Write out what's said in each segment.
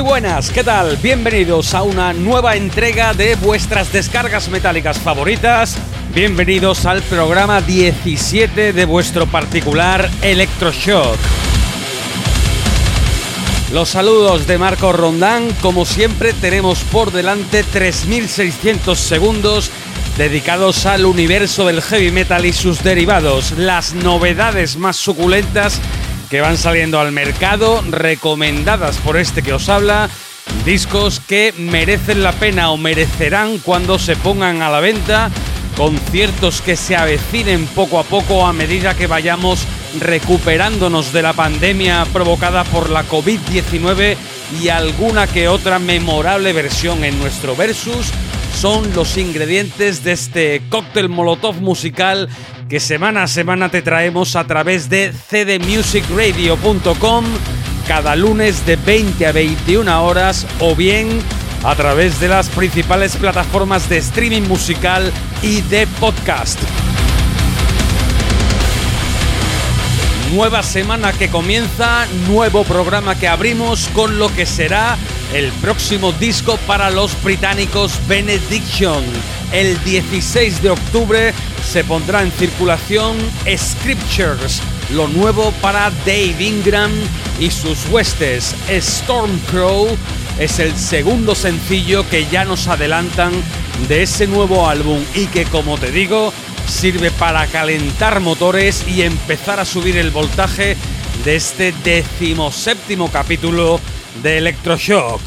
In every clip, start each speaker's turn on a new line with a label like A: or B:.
A: Muy buenas, ¿qué tal? Bienvenidos a una nueva entrega de vuestras descargas metálicas favoritas. Bienvenidos al programa 17 de vuestro particular Electroshock. Los saludos de Marco Rondán, como siempre tenemos por delante 3600 segundos dedicados al universo del heavy metal y sus derivados, las novedades más suculentas que van saliendo al mercado, recomendadas por este que os habla, discos que merecen la pena o merecerán cuando se pongan a la venta, conciertos que se avecinen poco a poco a medida que vayamos recuperándonos de la pandemia provocada por la COVID-19 y alguna que otra memorable versión en nuestro versus. Son los ingredientes de este cóctel molotov musical que semana a semana te traemos a través de cdmusicradio.com cada lunes de 20 a 21 horas o bien a través de las principales plataformas de streaming musical y de podcast. Nueva semana que comienza, nuevo programa que abrimos con lo que será el próximo disco para los británicos Benediction. El 16 de octubre se pondrá en circulación Scriptures, lo nuevo para Dave Ingram y sus huestes. Stormcrow es el segundo sencillo que ya nos adelantan de ese nuevo álbum y que como te digo sirve para calentar motores y empezar a subir el voltaje de este decimoséptimo capítulo de Electroshock.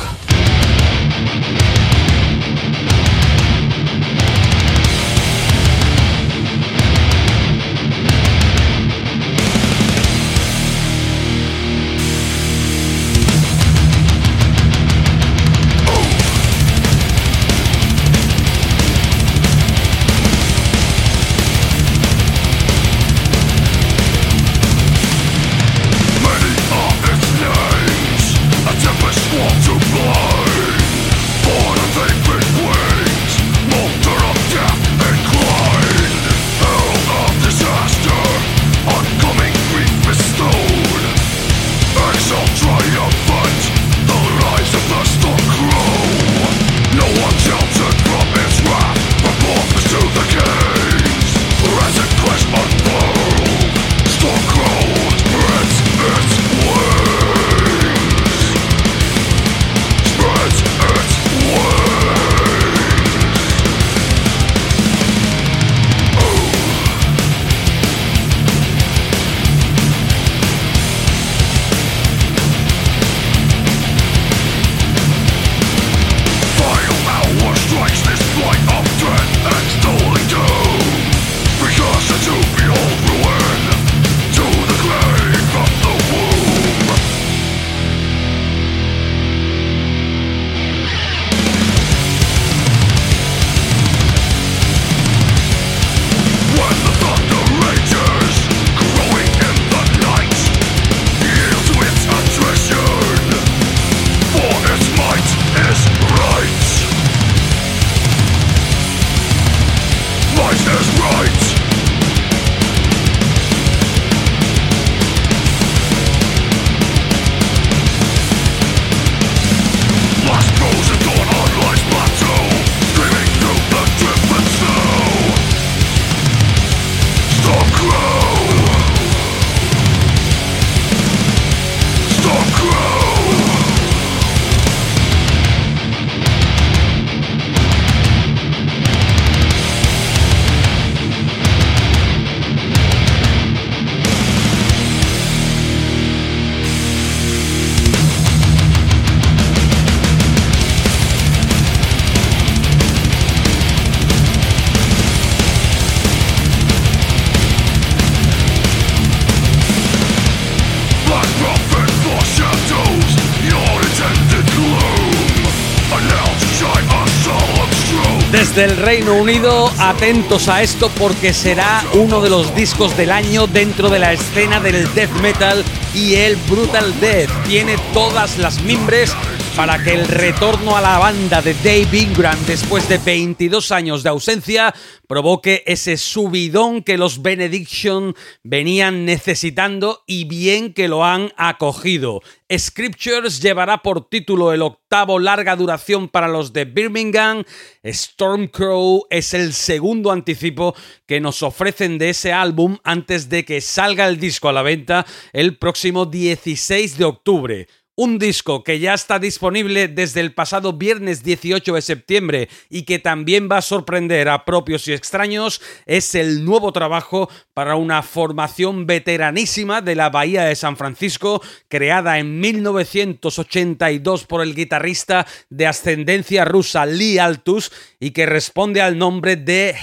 A: Desde el Reino Unido, atentos a esto porque será uno de los discos del año dentro de la escena del death metal y el brutal death. Tiene todas las mimbres para que el retorno a la banda de Dave Ingram después de 22 años de ausencia provoque ese subidón que los Benediction venían necesitando y bien que lo han acogido. Scriptures llevará por título el octavo larga duración para los de Birmingham. Stormcrow es el segundo anticipo que nos ofrecen de ese álbum antes de que salga el disco a la venta el próximo 16 de octubre. Un disco que ya está disponible desde el pasado viernes 18 de septiembre y que también va a sorprender a propios y extraños es el nuevo trabajo para una formación veteranísima de la Bahía de San Francisco, creada en 1982 por el guitarrista de ascendencia rusa Lee Altus y que responde al nombre de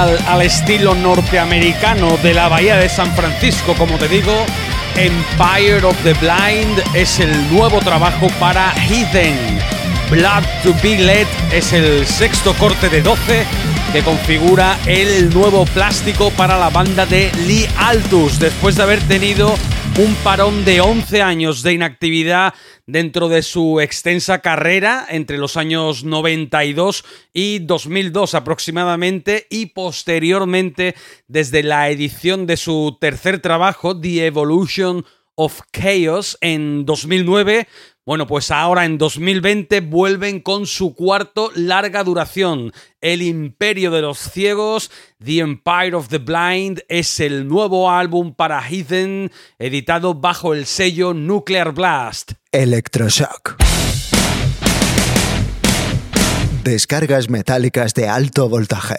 A: Al estilo norteamericano de la Bahía de San Francisco, como te digo, Empire of the Blind es el nuevo trabajo para Heathen. Blood to be Led es el sexto corte de 12 que configura el nuevo plástico para la banda de Lee Altus, después de haber tenido un parón de 11 años de inactividad dentro de su extensa carrera entre los años 92 y 2002 aproximadamente y posteriormente desde la edición de su tercer trabajo The Evolution of Chaos en 2009. Bueno, pues ahora en 2020 vuelven con su cuarto larga duración. El Imperio de los Ciegos, The Empire of the Blind, es el nuevo álbum para Heathen, editado bajo el sello Nuclear Blast.
B: Electroshock. Descargas metálicas de alto voltaje.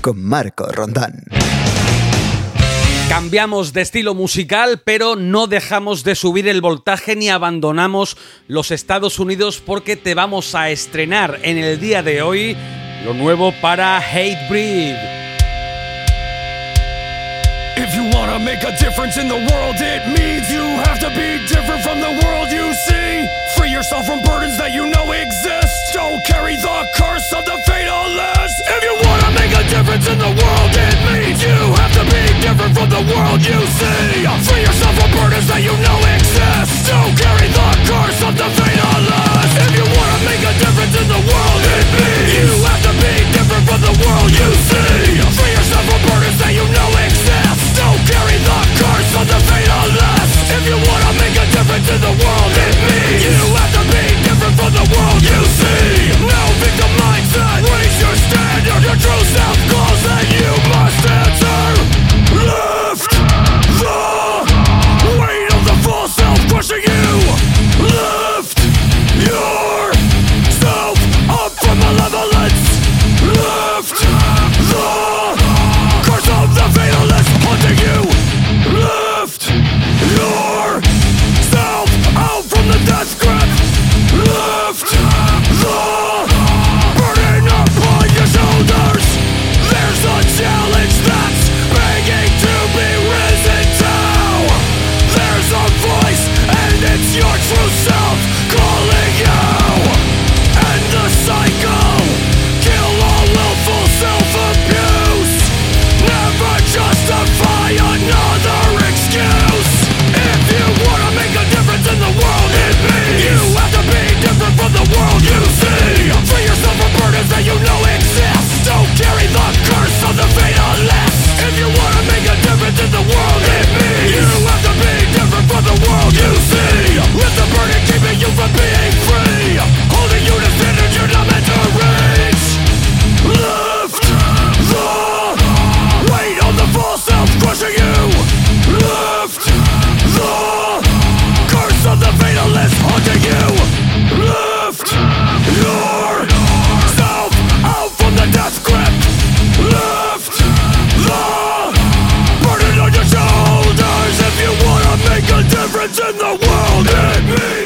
B: Con Marco Rondán.
A: Cambiamos de estilo musical, pero no dejamos de subir el voltaje ni abandonamos los Estados Unidos porque te vamos a estrenar en el día de hoy lo nuevo para Hatebreed.
C: If you wanna make a difference in the world, it means you have to be different from the world you see. Free yourself from burdens that you know exist. Don't carry the curse of the fatalist. If you wanna make a difference in the world, different from the world you see. Free yourself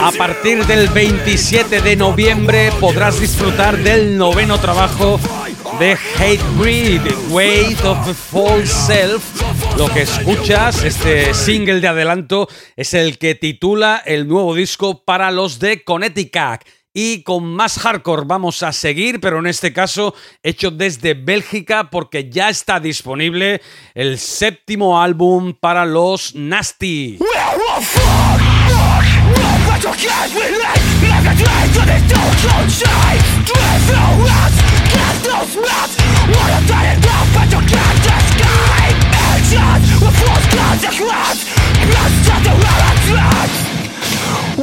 C: A
A: partir del 27 de noviembre podrás disfrutar del noveno trabajo de Hatebreed, Weight of the False Self. Lo que escuchas, este single de adelanto, es el que titula el nuevo disco para los de Connecticut. Y con más hardcore vamos a seguir, pero en este caso hecho desde Bélgica porque ya está disponible el séptimo álbum para los Nasty.
C: But you relate Life is to this door Don't try Drive no rats Cast no smells Wanna But you can't escape Actions With false consequence Let's the relatives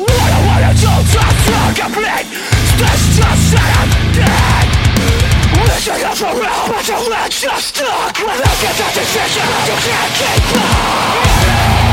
C: What I wanna do Just to complete This just said dead Mission is for real But you're just stuck Without your decision You can't
D: keep up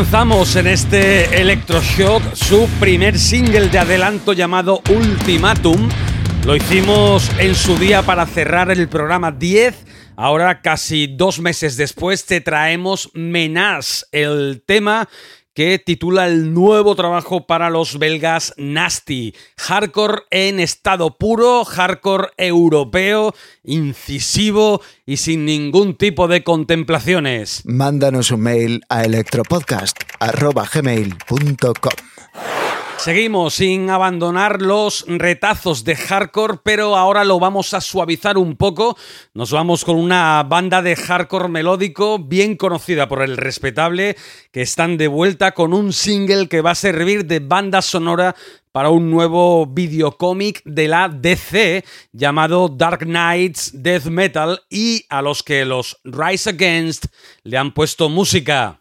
D: avanzamos en este Electroshock, su primer single de adelanto llamado Ultimatum. Lo hicimos en su día para cerrar el programa 10. Ahora, casi dos meses después, te traemos Menas, el tema que titula el nuevo trabajo para los belgas Nasty. Hardcore en estado puro, hardcore europeo, incisivo y sin ningún tipo de contemplaciones.
B: Mándanos un mail a electropodcast.gmail.com
D: Seguimos sin abandonar los retazos de hardcore, pero ahora lo vamos a suavizar un poco. Nos vamos con una banda de hardcore melódico bien conocida por el respetable, que están de vuelta con un single que va a servir de banda sonora para un nuevo videocómic de la DC llamado Dark Knights Death Metal y a los que los Rise Against le han puesto música.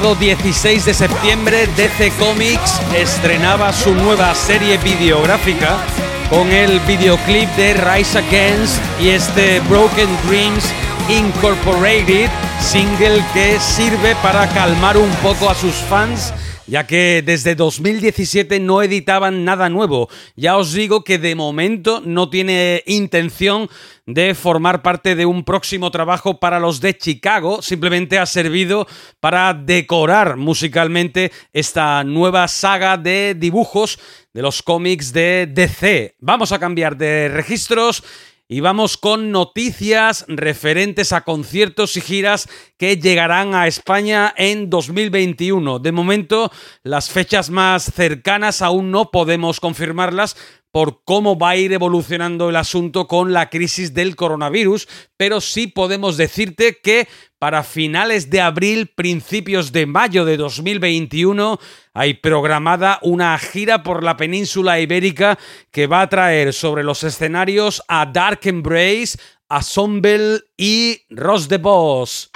D: Pasado 16 de septiembre, DC Comics estrenaba su nueva serie videográfica con el videoclip de Rise Against y este Broken Dreams Incorporated, single que sirve para calmar un poco a sus fans
A: ya que desde 2017 no editaban nada nuevo. Ya os digo que de momento no tiene intención de formar parte de un próximo trabajo para los de Chicago, simplemente ha servido para decorar musicalmente esta nueva saga de dibujos de los cómics de DC. Vamos a cambiar de registros y vamos con noticias referentes a conciertos y giras que llegarán a España en 2021. De momento, las fechas más cercanas aún no podemos confirmarlas por cómo va a ir evolucionando el asunto con la crisis del coronavirus, pero sí podemos decirte que para finales de abril, principios de mayo de 2021, hay programada una gira por la península ibérica que va a traer sobre los escenarios a Dark Embrace, a Sombel y Ross the Boss.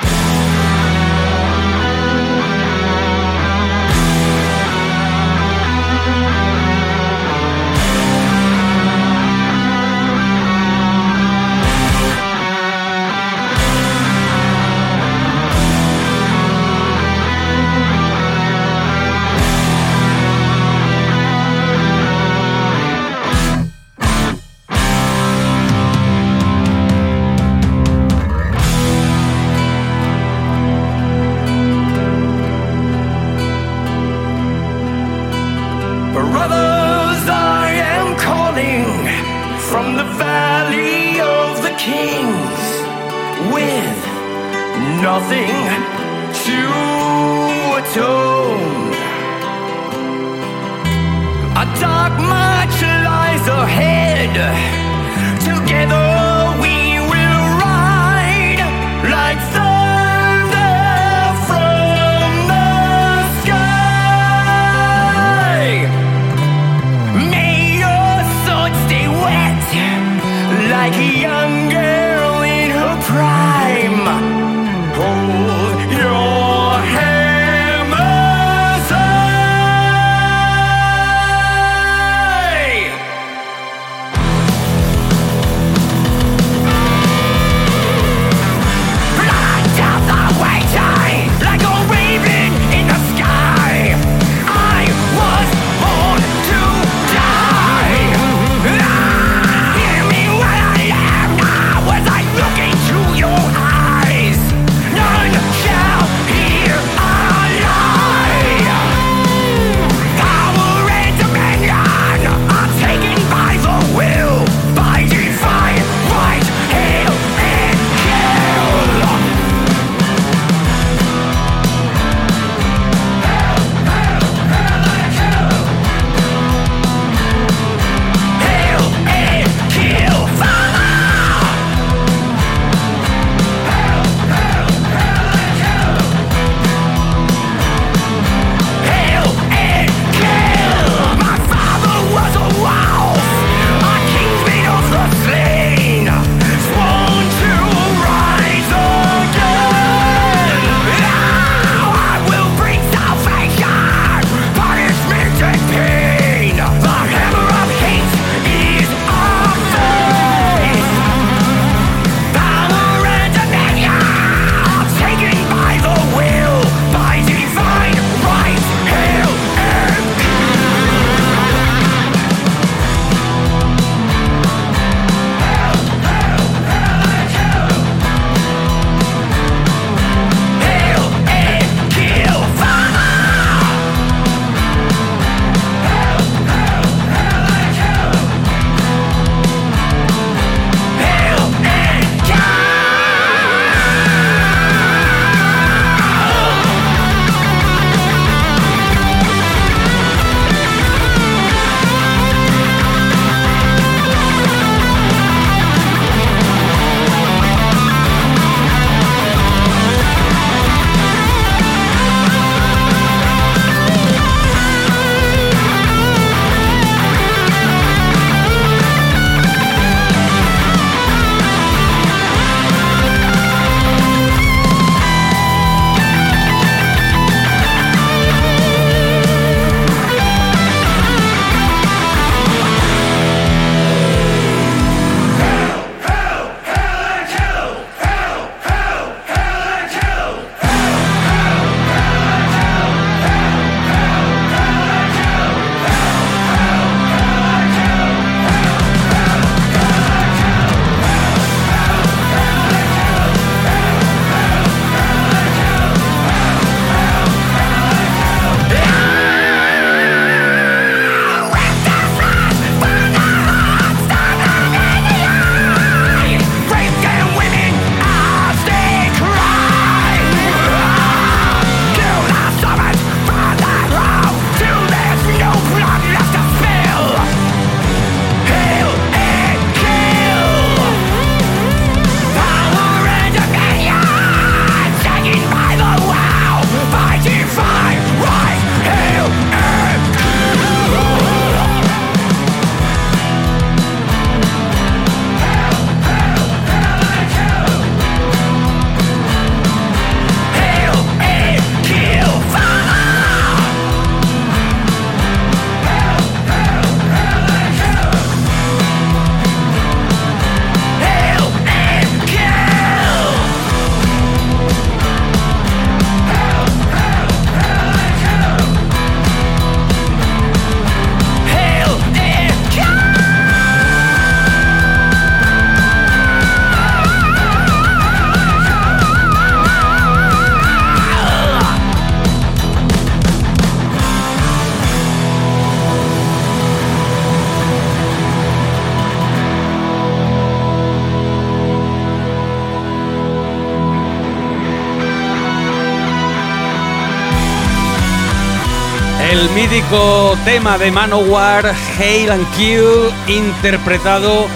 A: Mítico tema de Manowar, Hail and Kill, interpretado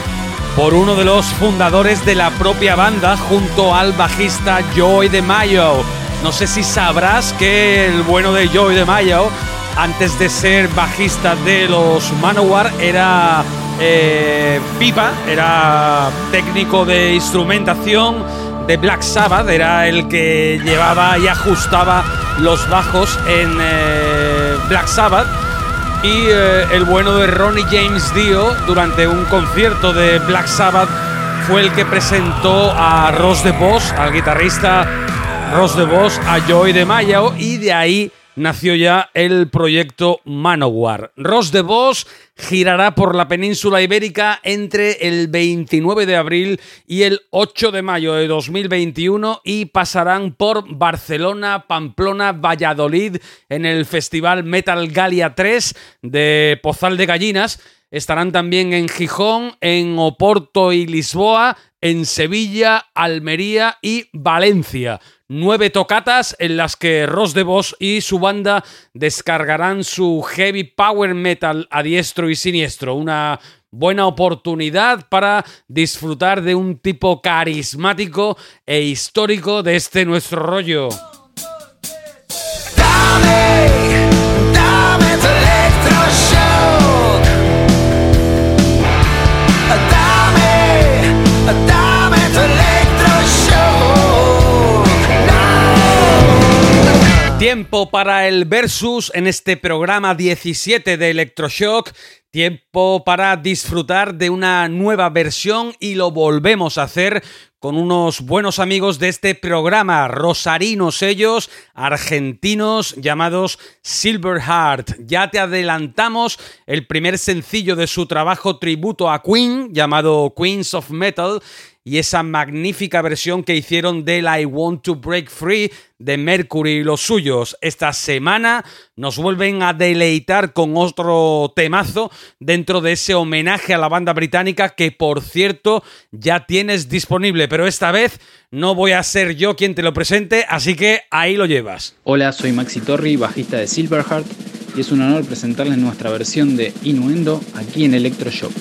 A: por uno de los fundadores de la propia banda junto al bajista Joy de Mayo. No sé si sabrás que el bueno de Joy de Mayo, antes de ser bajista de los Manowar, era eh, pipa, era técnico de instrumentación de Black Sabbath, era el que llevaba y ajustaba los bajos en eh, Black Sabbath. Y eh, el bueno de Ronnie James Dio durante un concierto de Black Sabbath fue el que presentó a Ross de Boss, al guitarrista Ross de Boss, a Joy de Mayo y de ahí nació ya el proyecto Manowar. Ross de Vos girará por la península ibérica entre el 29 de abril y el 8 de mayo de 2021 y pasarán por Barcelona, Pamplona, Valladolid en el Festival Metal Galia 3 de Pozal de Gallinas. Estarán también en Gijón, en Oporto y Lisboa, en Sevilla, Almería y Valencia nueve tocatas en las que Ross de Vos y su banda descargarán su heavy power metal a diestro y siniestro. Una buena oportunidad para disfrutar de un tipo carismático e histórico de este nuestro rollo. Tiempo para el versus en este programa 17 de Electroshock. Tiempo para disfrutar de una nueva versión y lo volvemos a hacer con unos buenos amigos de este programa, rosarinos ellos, argentinos, llamados Silverheart. Ya te adelantamos el primer sencillo de su trabajo tributo a Queen, llamado Queens of Metal, y esa magnífica versión que hicieron del I Want to Break Free de Mercury y los suyos. Esta semana nos vuelven a deleitar con otro temazo dentro de ese homenaje a la banda británica que por cierto ya tienes disponible, pero esta vez no voy a ser yo quien te lo presente, así que ahí lo llevas.
D: Hola, soy Maxi Torri, bajista de Silverheart, y es un honor presentarles nuestra versión de Innuendo aquí en Electroshock.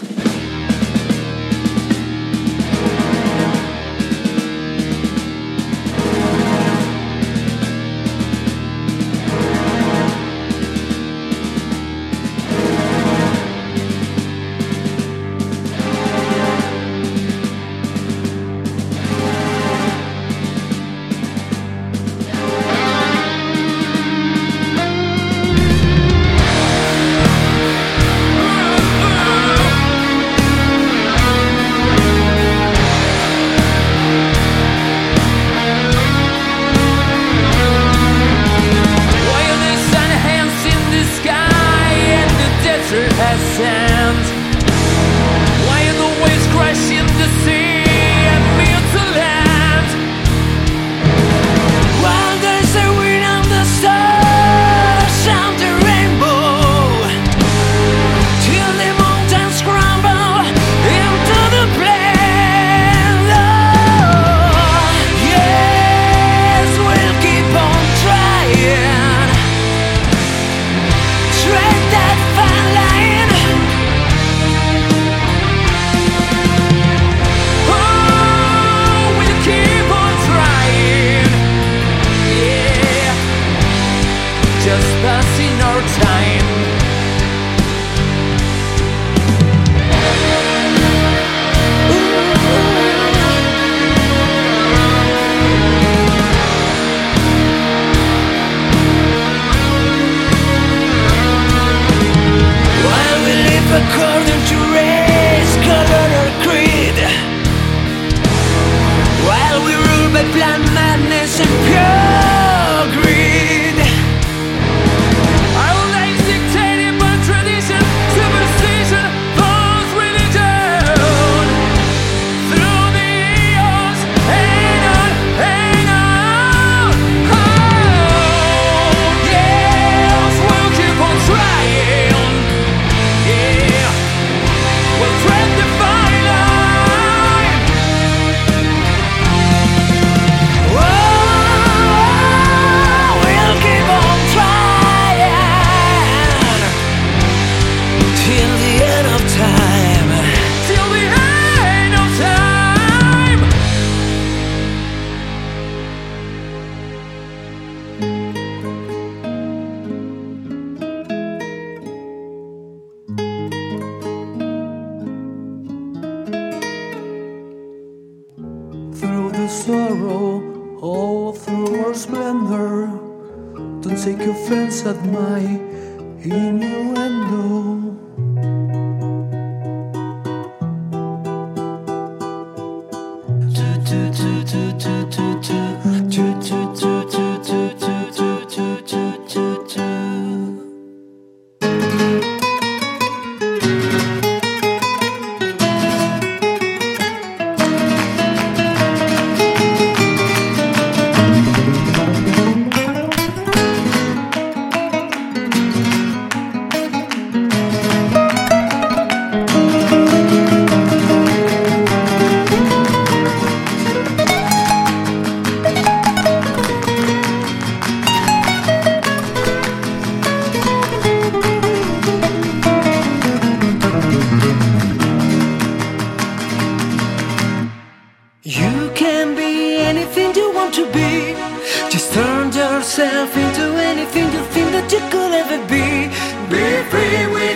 D: Yourself into anything you think that you could ever be. Be free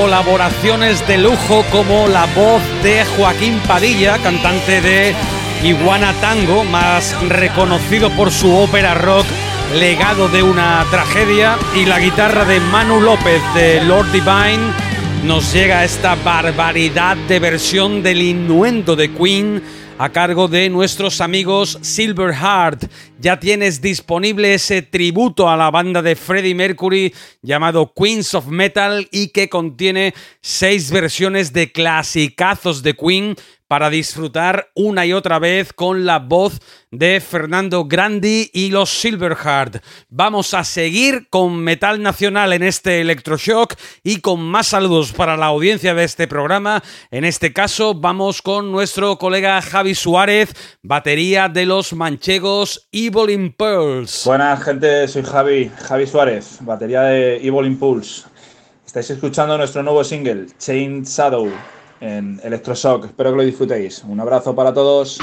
A: colaboraciones de lujo como la voz de Joaquín Padilla, cantante de Iguana Tango, más reconocido por su ópera rock Legado de una tragedia, y la guitarra de Manu López de Lord Divine, nos llega esta barbaridad de versión del innuendo de Queen a cargo de nuestros amigos Silverheart. Ya tienes disponible ese tributo a la banda de Freddie Mercury llamado Queens of Metal y que contiene seis versiones de clasicazos de Queen para disfrutar una y otra vez con la voz de Fernando Grandi y los Silverheart. Vamos a seguir con metal nacional en este electroshock y con más saludos para la audiencia de este programa. En este caso vamos con nuestro colega Javi Suárez, batería de los manchegos Evil Impulse.
E: Buenas gente, soy Javi, Javi Suárez, batería de Evil Impulse. Estáis escuchando nuestro nuevo single, Chain Shadow, en Electroshock. Espero que lo disfrutéis. Un abrazo para todos.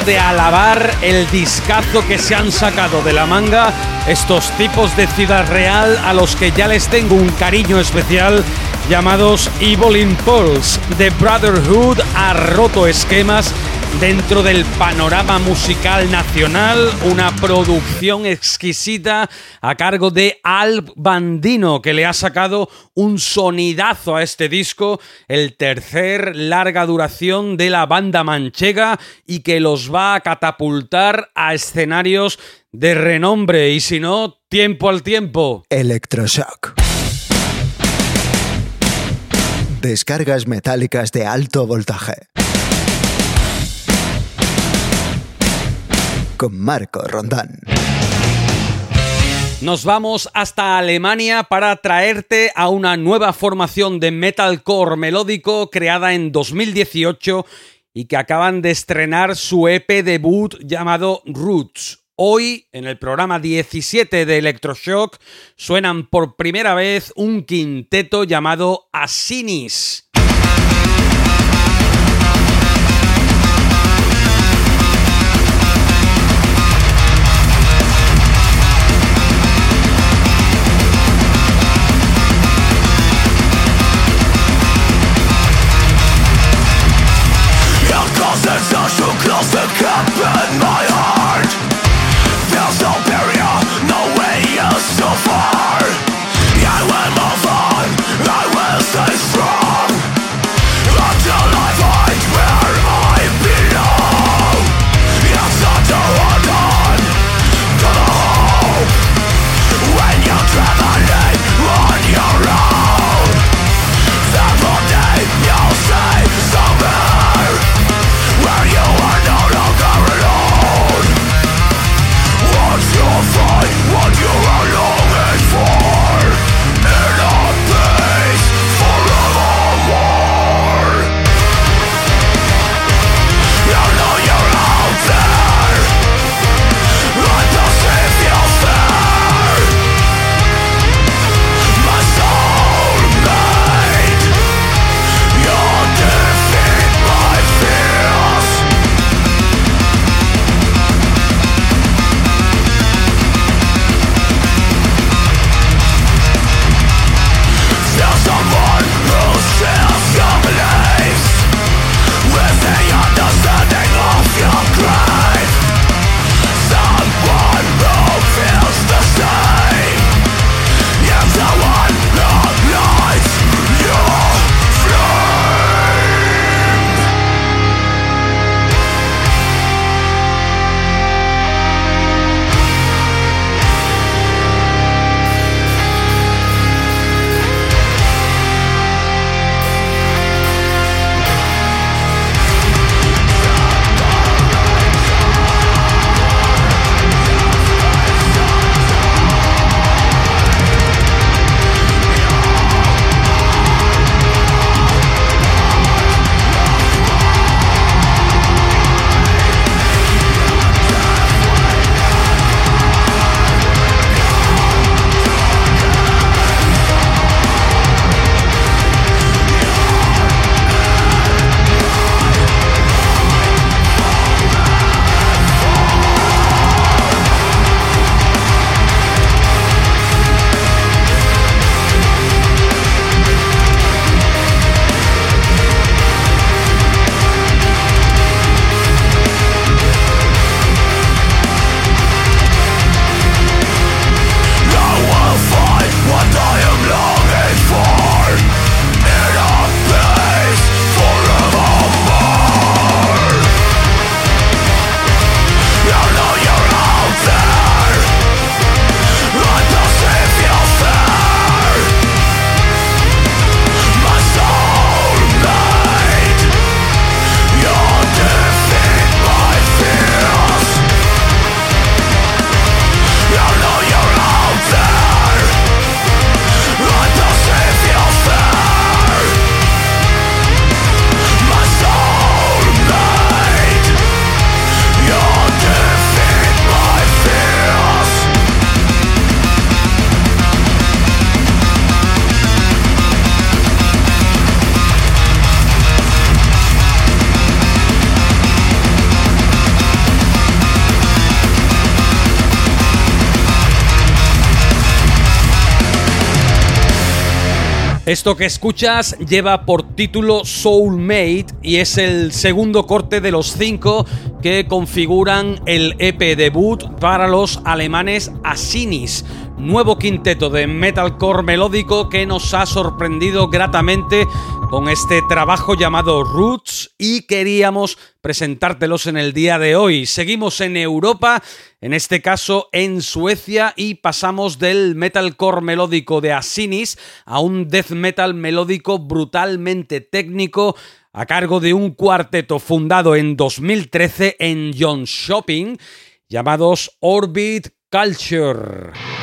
A: De alabar el discazo que se han sacado de la manga estos tipos de Ciudad Real a los que ya les tengo un cariño especial llamados Evil Impulse. The Brotherhood ha roto esquemas dentro del panorama musical nacional, una producción exquisita a cargo de Al Bandino, que le ha sacado un sonidazo a este disco, el tercer larga duración de la banda manchega y que los va a catapultar a escenarios de renombre y si no, tiempo al tiempo.
B: Electroshock. Descargas metálicas de alto voltaje. Con Marco Rondán.
A: Nos vamos hasta Alemania para traerte a una nueva formación de metalcore melódico creada en 2018 y que acaban de estrenar su EP debut llamado Roots. Hoy, en el programa 17 de Electroshock, suenan por primera vez un quinteto llamado Asinis.
C: across the cup and my Esto que escuchas lleva por título Soulmate y es el segundo corte de los cinco que configuran el EP debut para los alemanes Asinis, nuevo quinteto de metalcore melódico que nos ha sorprendido gratamente con este trabajo llamado Roots y queríamos presentártelos en el día de hoy. Seguimos en Europa, en este caso en Suecia y pasamos del metalcore melódico de Asinis a un death metal melódico brutalmente técnico a cargo de un cuarteto fundado en 2013 en John Shopping llamados Orbit Culture.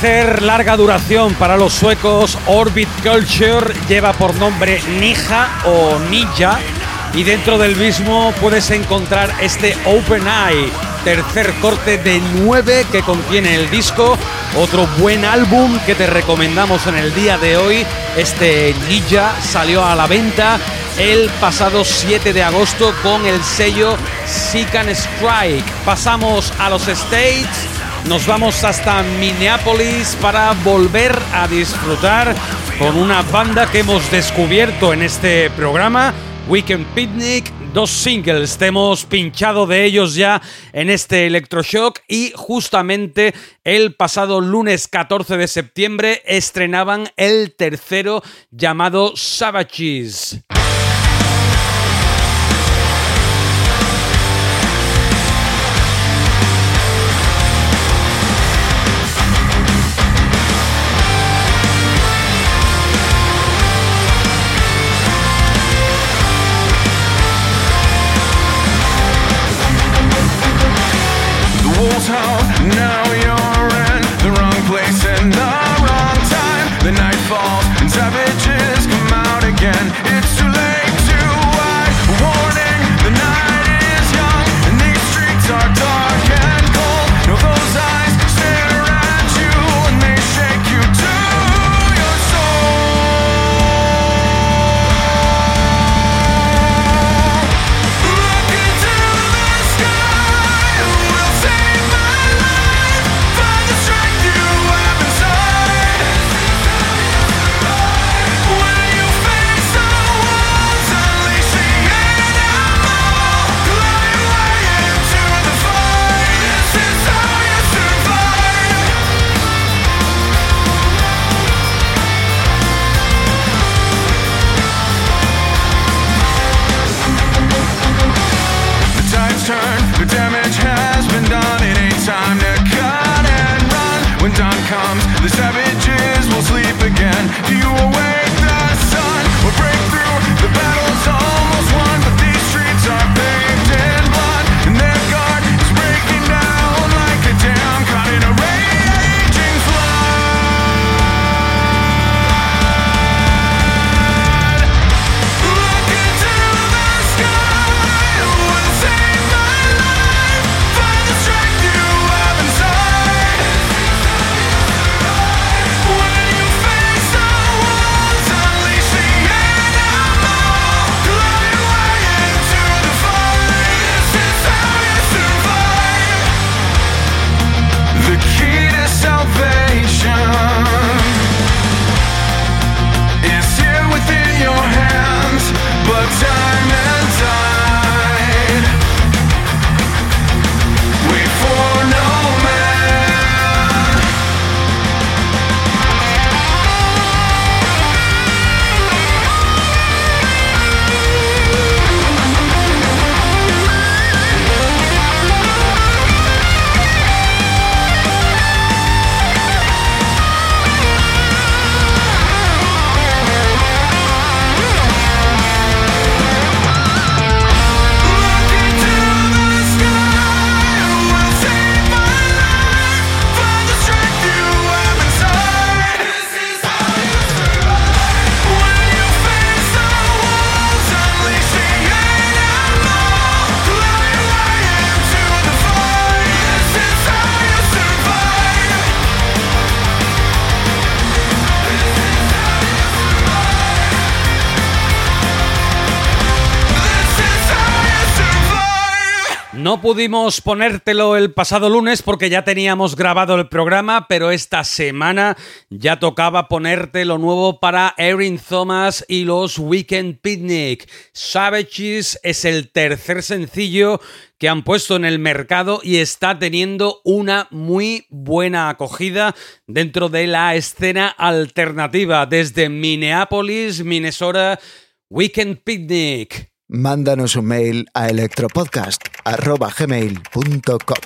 C: Tercer larga duración para los suecos, Orbit Culture, lleva por nombre Nija o Ninja y dentro del mismo puedes encontrar este Open Eye, tercer corte de 9 que contiene el disco, otro buen álbum que te recomendamos en el día de hoy, este Ninja salió a la venta
F: el pasado 7 de agosto con el sello Seek and Strike. Pasamos a los States, nos vamos hasta Minneapolis para volver a disfrutar con una banda que hemos descubierto en este programa, Weekend Picnic, dos singles. Te hemos pinchado de ellos ya en este Electroshock y justamente el pasado lunes 14 de septiembre estrenaban el tercero llamado Savages. damage has been done. It ain't time to cut and run. When dawn comes, the savages will sleep again. Do you No pudimos ponértelo el pasado lunes porque ya teníamos grabado el programa, pero esta semana ya tocaba ponerte lo nuevo para Erin Thomas y los Weekend Picnic. Savages es el tercer sencillo que han puesto en el mercado y está teniendo una muy buena acogida dentro de la escena alternativa desde Minneapolis, Minnesota, Weekend Picnic.
B: Mándanos un mail a electropodcast.gmail.com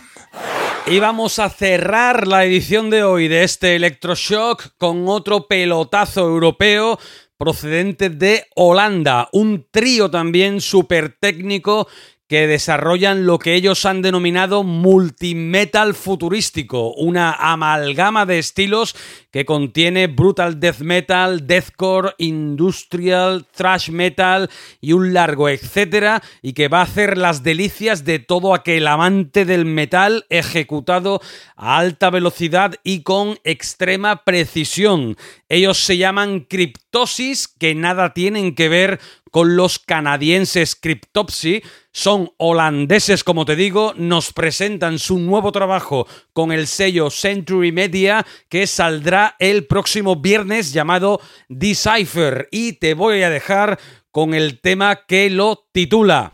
F: Y vamos a cerrar la edición de hoy de este Electroshock con otro pelotazo europeo procedente de Holanda. Un trío también súper técnico que desarrollan lo que ellos han denominado multimetal futurístico, una amalgama de estilos que contiene brutal death metal, deathcore, industrial, thrash metal y un largo etcétera, y que va a hacer las delicias de todo aquel amante del metal ejecutado a alta velocidad y con extrema precisión. Ellos se llaman Cryptosis, que nada tienen que ver
C: con los canadienses Cryptopsy. Son holandeses, como te digo, nos presentan su nuevo trabajo con el sello Century Media que saldrá el próximo viernes llamado Decipher. Y te voy a dejar con el tema que lo titula.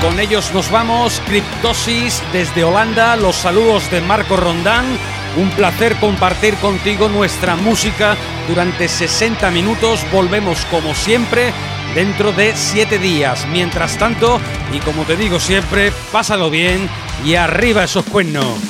C: Con ellos nos vamos, Cryptosis desde Holanda, los saludos de Marco Rondán. Un placer compartir contigo nuestra música durante 60 minutos. Volvemos como siempre dentro de 7 días. Mientras tanto, y como te digo siempre, pásalo bien y arriba esos cuernos.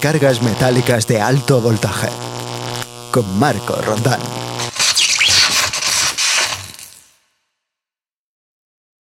B: Descargas metálicas de alto voltaje. Con Marco Rondán.